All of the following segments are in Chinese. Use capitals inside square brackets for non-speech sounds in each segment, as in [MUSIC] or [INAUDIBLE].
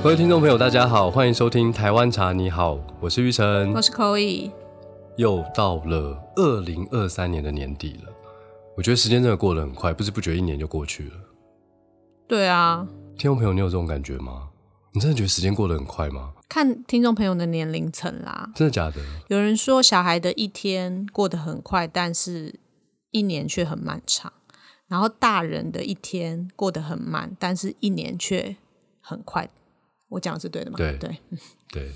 各位听众朋友，大家好，欢迎收听台湾茶。你好，我是玉成我。是 Coy，又到了二零二三年的年底了，我觉得时间真的过得很快，不知不觉一年就过去了。对啊，听众朋友，你有这种感觉吗？你真的觉得时间过得很快吗？看听众朋友的年龄层啦。真的假的？有人说小孩的一天过得很快，但是一年却很漫长；然后大人的一天过得很慢，但是一年却很快。我讲的是对的吗？对对，[LAUGHS] 对，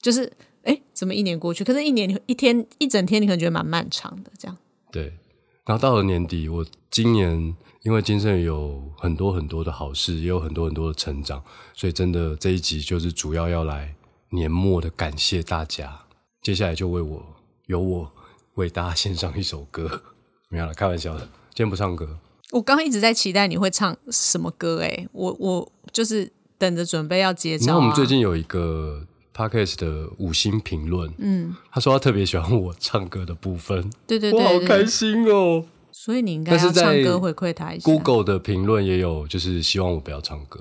就是哎，怎么一年过去？可是，一年你一天一整天，你可能觉得蛮漫长的。这样，对。然后到了年底，我今年因为金盛有很多很多的好事，也有很多很多的成长，所以真的这一集就是主要要来年末的感谢大家。接下来就为我由我为大家献上一首歌，没有了，开玩笑的，今天不唱歌。我刚刚一直在期待你会唱什么歌、哎，我我就是等着准备要接招、啊。你知道我们最近有一个 podcast 的五星评论，嗯，他说他特别喜欢我唱歌的部分，对对对我好开心哦。所以你应该是在唱歌回馈他一下。Google 的评论也有，就是希望我不要唱歌。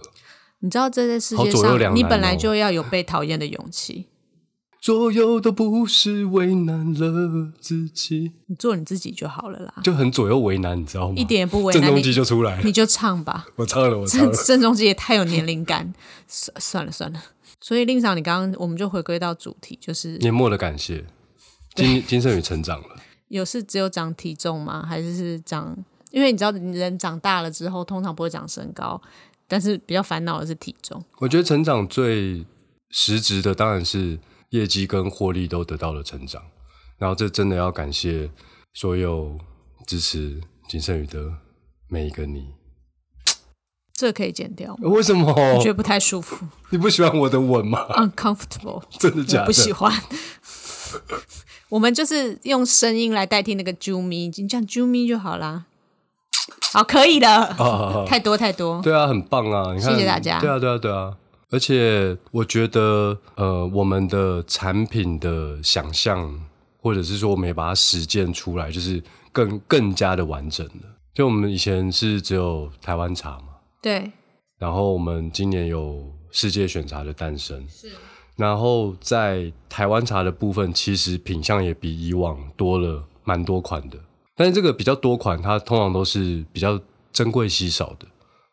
你知道这在世好界上，你本来哦就要有被讨厌的勇气。左右都不是为难了自己，你做你自己就好了啦，就很左右为难，你知道吗？一点也不为难你郑中基，就出来了，你就唱吧。我唱了，我唱郑了。郑中基也太有年龄感，算 [LAUGHS] 算了算了。所以令长，你刚刚我们就回归到主题，就是年末的感谢，金金圣宇成长了，有是只有长体重吗？还是是长？因为你知道，人长大了之后，通常不会长身高，但是比较烦恼的是体重。我觉得成长最实质的当然是业绩跟获利都得到了成长，然后这真的要感谢所有支持金圣宇的每一个你。[TSK] 这个可以剪掉吗？为什么？我觉得不太舒服 [LAUGHS] 你不喜欢我的吻吗？，uncomfortable。[LAUGHS] 真的假的？不喜欢。[LAUGHS] 我们就是用声音来代替那个啾咪，你讲啾咪就好啦。好，可以了，好好好太多太多。对啊，很棒啊！你看，谢谢大家对啊，对啊，对啊。而且我觉得，呃，我们的产品的想象，或者是说我们也把它实践出来，就是更更加的完整了。就我们以前是只有台湾茶嘛，对，然后我们今年有世界选茶的诞生，是。然后在台湾茶的部分，其实品相也比以往多了蛮多款的。但是这个比较多款，它通常都是比较珍贵稀少的，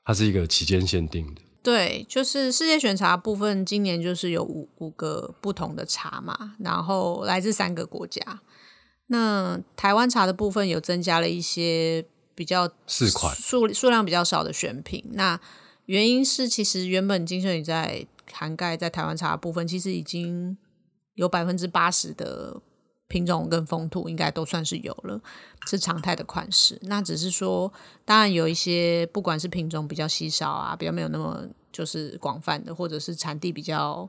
它是一个期间限定的。对，就是世界选茶部分，今年就是有五五个不同的茶嘛，然后来自三个国家。那台湾茶的部分有增加了一些比较四款数数量比较少的选品。那原因是，其实原本金圣宇在涵盖在台湾茶的部分，其实已经有百分之八十的品种跟风土应该都算是有了，是常态的款式。那只是说，当然有一些不管是品种比较稀少啊，比较没有那么就是广泛的，或者是产地比较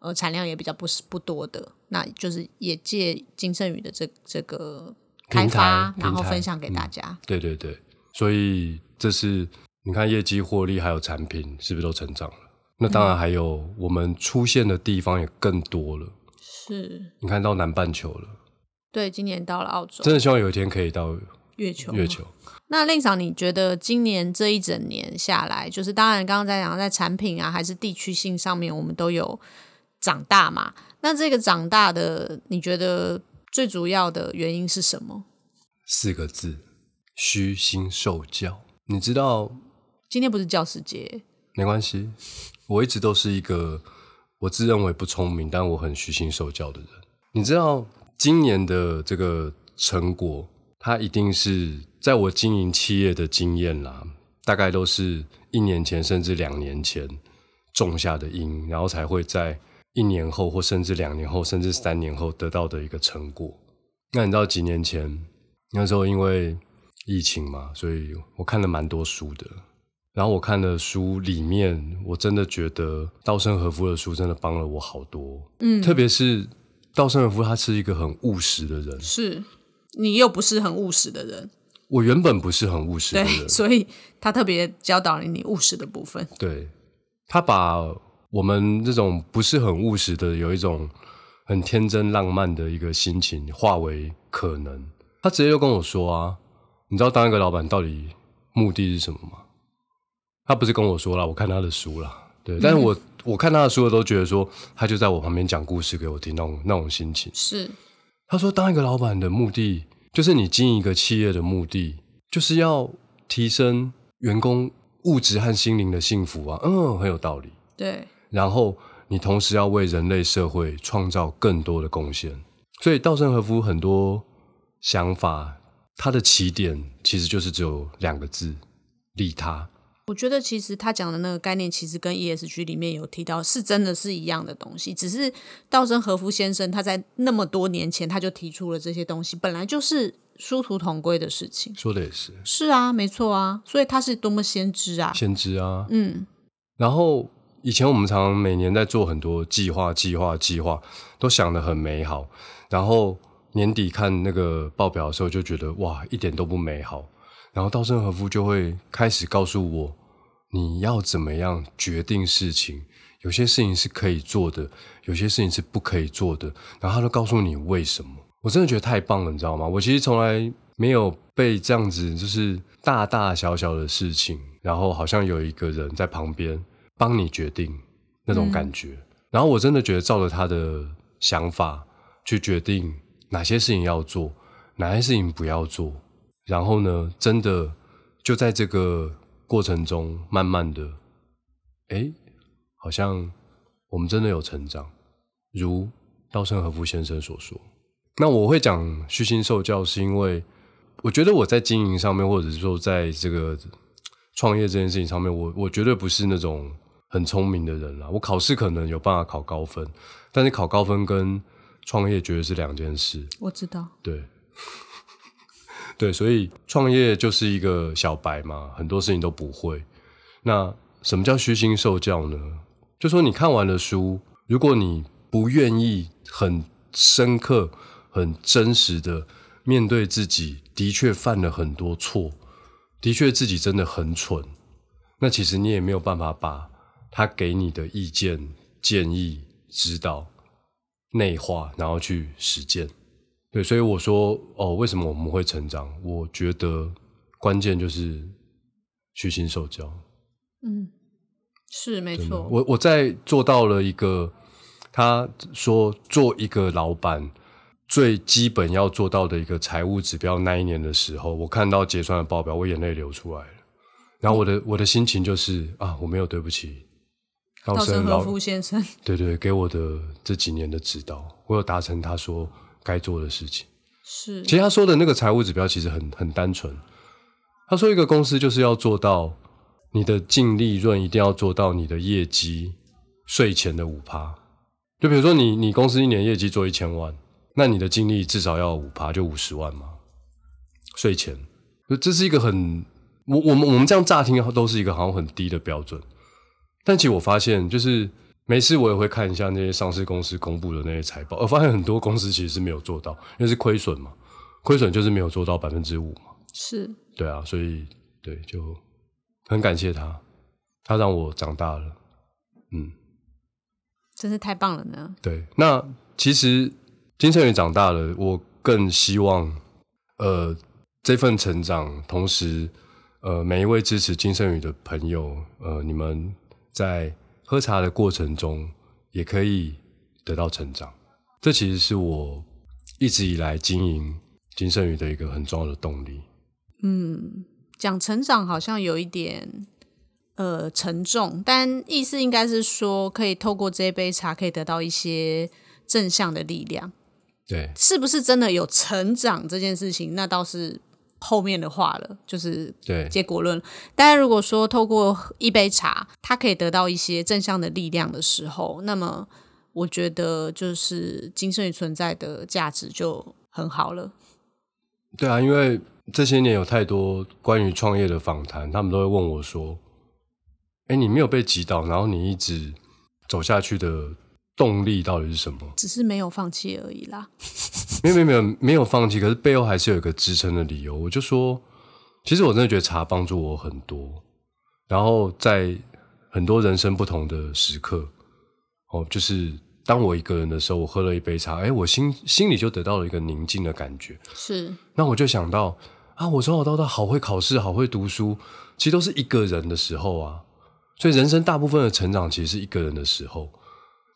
呃产量也比较不是不多的，那就是也借金圣宇的这这个开发，然后分享给大家。对对对，所以这是你看业绩、获利还有产品是不是都成长了？那当然还有我们出现的地方也更多了。是你看到南半球了，对，今年到了澳洲真的希望有一天可以到月球，月球。那令嫂，你觉得今年这一整年下来，就是当然刚刚在讲在产品啊，还是地区性上面，我们都有长大嘛？那这个长大的，你觉得最主要的原因是什么？四个字：虚心受教。你知道，今天不是教师节，没关系，我一直都是一个我自认为不聪明，但我很虚心受教的人。你知道，今年的这个成果，它一定是在我经营企业的经验啦，大概都是一年前甚至两年前种下的因，然后才会在一年后或甚至两年后甚至三年后得到的一个成果。那你知道几年前那时候因为疫情嘛，所以我看了蛮多书的。然后我看的书里面，我真的觉得稻盛和夫的书真的帮了我好多。嗯，特别是稻盛和夫，他是一个很务实的人。是你又不是很务实的人，我原本不是很务实的对，人，所以他特别教导了你务实的部分。对，他把我们这种不是很务实的，有一种很天真浪漫的一个心情化为可能。他直接就跟我说啊，你知道当一个老板到底目的是什么吗？他不是跟我说了，我看他的书了，对，但是我 [LAUGHS] 我看他的书都觉得说，他就在我旁边讲故事给我听，那种那种心情。是他说，当一个老板的目的，就是你经营一个企业的目的，就是要提升员工物质和心灵的幸福啊。嗯，很有道理。对，然后你同时要为人类社会创造更多的贡献。所以稻盛和夫很多想法，他的起点其实就是只有两个字：利他。我觉得其实他讲的那个概念，其实跟 ESG 里面有提到，是真的是一样的东西。只是稻盛和夫先生他在那么多年前他就提出了这些东西，本来就是殊途同归的事情。说的也是，是啊，没错啊，所以他是多么先知啊！先知啊，嗯，然后以前我们常常每年在做很多计划、计划、计划，都想得很美好，然后年底看那个报表的时候，就觉得哇，一点都不美好。然后稻盛和夫就会开始告诉我。你要怎么样决定事情？有些事情是可以做的，有些事情是不可以做的。然后他都告诉你为什么。我真的觉得太棒了，你知道吗？我其实从来没有被这样子，就是大大小小的事情，然后好像有一个人在旁边帮你决定那种感觉。然后我真的觉得照着他的想法去决定哪些事情要做，哪些事情不要做。然后呢，真的就在这个。过程中，慢慢的，哎，好像我们真的有成长，如稻盛和夫先生所说。那我会讲虚心受教，是因为我觉得我在经营上面，或者是说在这个创业这件事情上面，我我绝对不是那种很聪明的人啦。我考试可能有办法考高分，但是考高分跟创业绝对是两件事。我知道，对。对，所以创业就是一个小白嘛，很多事情都不会。那什么叫虚心受教呢？就说你看完了书，如果你不愿意很深刻、很真实的面对自己，的确犯了很多错，的确自己真的很蠢，那其实你也没有办法把他给你的意见、建议、指导内化，然后去实践。对，所以我说哦，为什么我们会成长？我觉得关键就是虚心受教。嗯，是没错。我我在做到了一个，他说做一个老板最基本要做到的一个财务指标那一年的时候，我看到结算的报表，我眼泪流出来了。然后我的我的心情就是啊，我没有对不起稻盛和夫先生，对对，给我的这几年的指导，我有达成他说。该做的事情是，其实他说的那个财务指标其实很很单纯。他说一个公司就是要做到你的净利润一定要做到你的业绩税前的五趴。就比如说你你公司一年业绩做一千万，那你的净利至少要五趴，就五十万嘛。税前，这是一个很我我们我们这样乍听都是一个好像很低的标准，但其实我发现就是。没事，我也会看一下那些上市公司公布的那些财报，我发现很多公司其实是没有做到，因为是亏损嘛，亏损就是没有做到百分之五嘛。是，对啊，所以对，就很感谢他，他让我长大了，嗯，真是太棒了呢。对，那其实金圣宇长大了，我更希望，呃，这份成长，同时，呃，每一位支持金圣宇的朋友，呃，你们在。喝茶的过程中，也可以得到成长。这其实是我一直以来经营金圣宇的一个很重要的动力。嗯，讲成长好像有一点呃沉重，但意思应该是说，可以透过这杯茶，可以得到一些正向的力量。对，是不是真的有成长这件事情？那倒是。后面的话了，就是对结果论。但是如果说透过一杯茶，它可以得到一些正向的力量的时候，那么我觉得就是精神存在的价值就很好了。对啊，因为这些年有太多关于创业的访谈，他们都会问我说：“哎，你没有被击倒，然后你一直走下去的。”动力到底是什么？只是没有放弃而已啦。[LAUGHS] 没有没有没有没有放弃，可是背后还是有一个支撑的理由。我就说，其实我真的觉得茶帮助我很多。然后在很多人生不同的时刻，哦，就是当我一个人的时候，我喝了一杯茶，哎，我心心里就得到了一个宁静的感觉。是。那我就想到啊，我从小到大好会考试，好会读书，其实都是一个人的时候啊。所以人生大部分的成长其实是一个人的时候。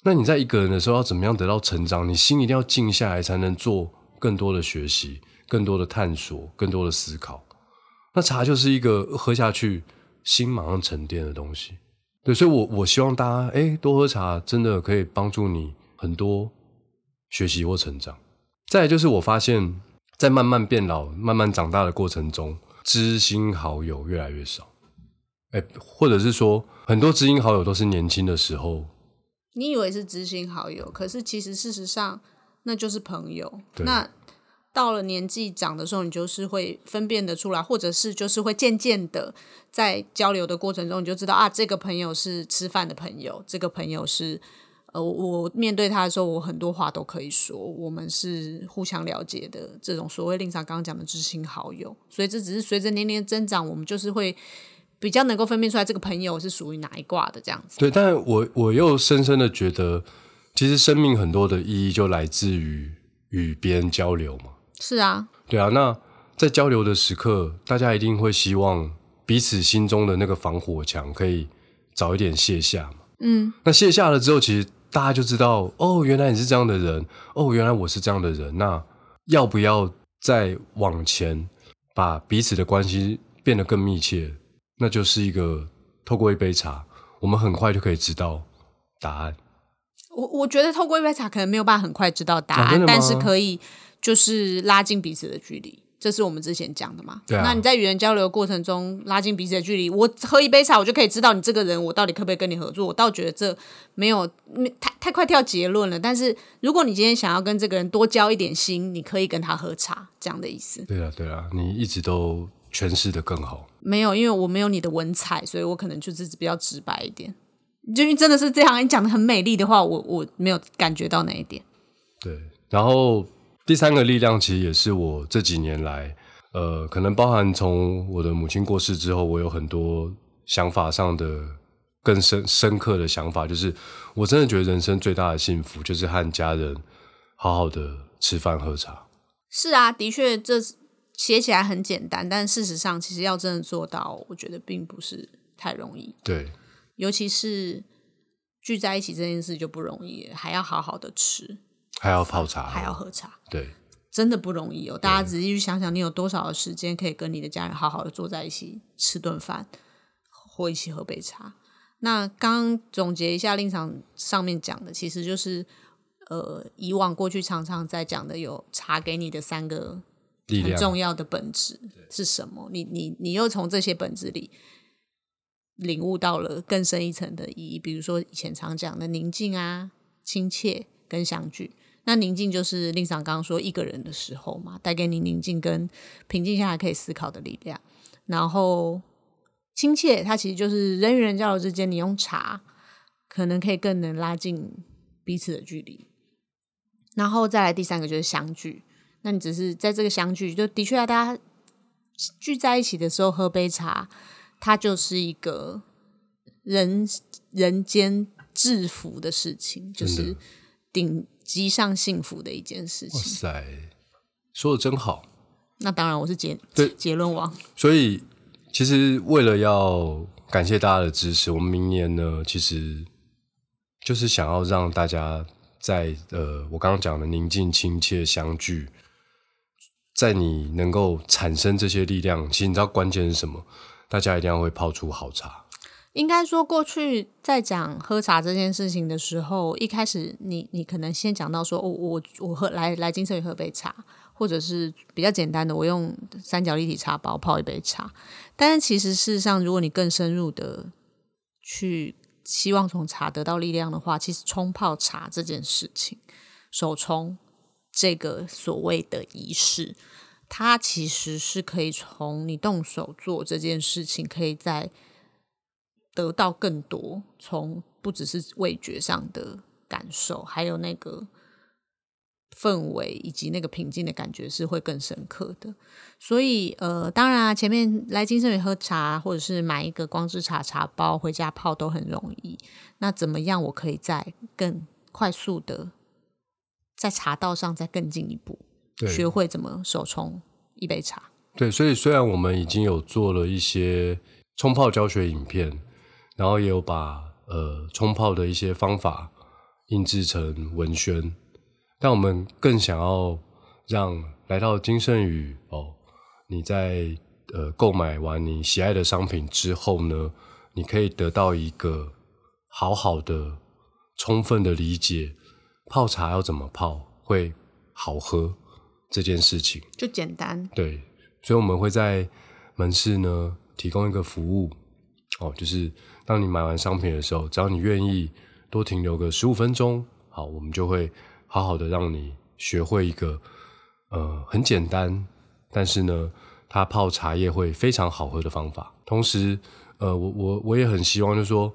那你在一个人的时候要怎么样得到成长？你心一定要静下来，才能做更多的学习、更多的探索、更多的思考。那茶就是一个喝下去心马上沉淀的东西。对，所以我我希望大家哎多喝茶，真的可以帮助你很多学习或成长。再就是我发现，在慢慢变老、慢慢长大的过程中，知心好友越来越少。哎，或者是说，很多知心好友都是年轻的时候。你以为是知心好友，可是其实事实上那就是朋友。那到了年纪长的时候，你就是会分辨得出来，或者是就是会渐渐的在交流的过程中，你就知道啊，这个朋友是吃饭的朋友，这个朋友是呃，我面对他的时候，我很多话都可以说，我们是互相了解的这种所谓令长刚刚讲的知心好友。所以这只是随着年龄的增长，我们就是会比较能够分辨出来这个朋友是属于哪一卦的这样子。对，但我我又深深的觉得，其实生命很多的意义就来自于与别人交流嘛。是啊，对啊，那在交流的时刻，大家一定会希望彼此心中的那个防火墙可以早一点卸下嘛。嗯，那卸下了之后，其实大家就知道，哦，原来你是这样的人，哦，原来我是这样的人。那要不要再往前，把彼此的关系变得更密切？那就是一个透过一杯茶，我们很快就可以知道答案。我我觉得透过一杯茶可能没有办法很快知道答案，但是可以就是拉近彼此的距离，这是我们之前讲的嘛。对啊那你在与人交流的过程中拉近彼此的距离，我喝一杯茶，我就可以知道你这个人，我到底可不可以跟你合作。我倒觉得这没有没太太快跳结论了。但是如果你今天想要跟这个人多交一点心，你可以跟他喝茶，这样的意思。对啊，对啊，你一直都诠释的更好。没有，因为我没有你的文采，所以我可能就是比较直白一点。就因为真的是这样，你讲的很美丽的话，我我没有感觉到那一点。对，然后第三个力量其实也是我这几年来，呃，可能包含从我的母亲过世之后，我有很多想法上的更深深刻的想法，就是我真的觉得人生最大的幸福就是和家人好好的吃饭喝茶。是啊，的确，这写起来很简单，但事实上，其实要真的做到，我觉得并不是太容易。对，尤其是聚在一起这件事就不容易了，还要好好的吃，还要泡茶，还要喝茶，对真的不容易哦。大家仔细去想想，你有多少的时间可以跟你的家人好好的坐在一起吃顿饭，或一起喝杯茶？那刚刚总结一下令场上面讲的，其实就是呃，以往过去常常在讲的有茶给你的三个很力量重要的本质是什么？你你你又从这些本质里领悟到了更深一层的意义，比如说以前常讲的宁静啊、亲切跟相聚。那宁静就是令上刚刚说一个人的时候嘛，带给你宁静跟平静下来可以思考的力量。然后亲切，它其实就是人与人交流之间，你用茶可能可以更能拉近彼此的距离。然后再来第三个就是相聚，那你只是在这个相聚，就的确啊，大家聚在一起的时候喝杯茶，它就是一个人人间致福的事情，就是顶级上幸福的一件事情哇。塞，说的真好。那当然，我是结对结论王，所以，其实为了要感谢大家的支持，我们明年呢，其实就是想要让大家在呃，我刚刚讲的宁静、亲切、相聚，在你能够产生这些力量，其实你知道关键是什么？大家一定要会泡出好茶。应该说，过去在讲喝茶这件事情的时候，一开始你你可能先讲到说，哦，我我喝来来金盛宇喝杯茶，或者是比较简单的，我用三角立体茶包泡一杯茶。但是其实事实上，如果你更深入的去希望从茶得到力量的话，其实冲泡茶这件事情，手冲这个所谓的仪式，它其实是可以从你动手做这件事情，可以在得到更多，从不只是味觉上的感受，还有那个氛围以及那个平静的感觉是会更深刻的。所以，呃，当然啊，前面来金圣宇喝茶，或者是买一个光之茶茶包回家泡都很容易。那怎么样，我可以在更快速的在茶道上再更进一步，学会怎么手冲一杯茶？对，所以虽然我们已经有做了一些冲泡教学影片，然后也有把呃冲泡的一些方法印制成文宣，但我们更想要让来到金圣宇哦，你在呃购买完你喜爱的商品之后呢，你可以得到一个好好的、充分的理解泡茶要怎么泡会好喝这件事情。就简单，对，所以我们会在门市呢提供一个服务，哦，就是当你买完商品的时候，只要你愿意多停留个十五分钟，好，我们就会好好的让你学会一个呃很简单，但是呢，它泡茶叶会非常好喝的方法。同时，呃，我我我也很希望，就是说，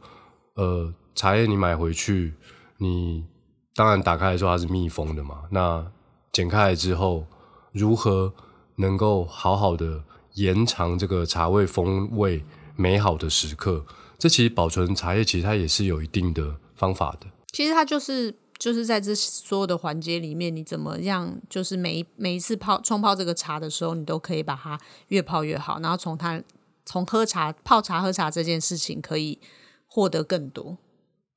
呃，茶叶你买回去，你当然打开来说它是密封的嘛，那剪开来之后，如何能够好好的延长这个茶味风味美好的时刻？这其实保存茶叶，其实它也是有一定的方法的。其实它就是就是在这所有的环节里面，你怎么样，就是每一每一次泡冲泡这个茶的时候，你都可以把它越泡越好，然后从它从喝茶泡茶喝茶这件事情可以获得更多，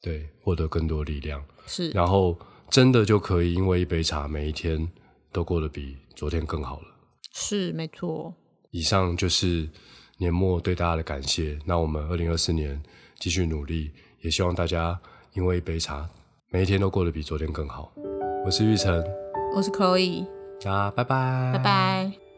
对，获得更多力量，是然后真的就可以因为一杯茶，每一天都过得比昨天更好了。是没错，以上就是年末对大家的感谢。那我们二零二四年继续努力，也希望大家因为一杯茶，每一天都过得比昨天更好。我是玉成，我是 Chloe，大家拜拜，拜拜。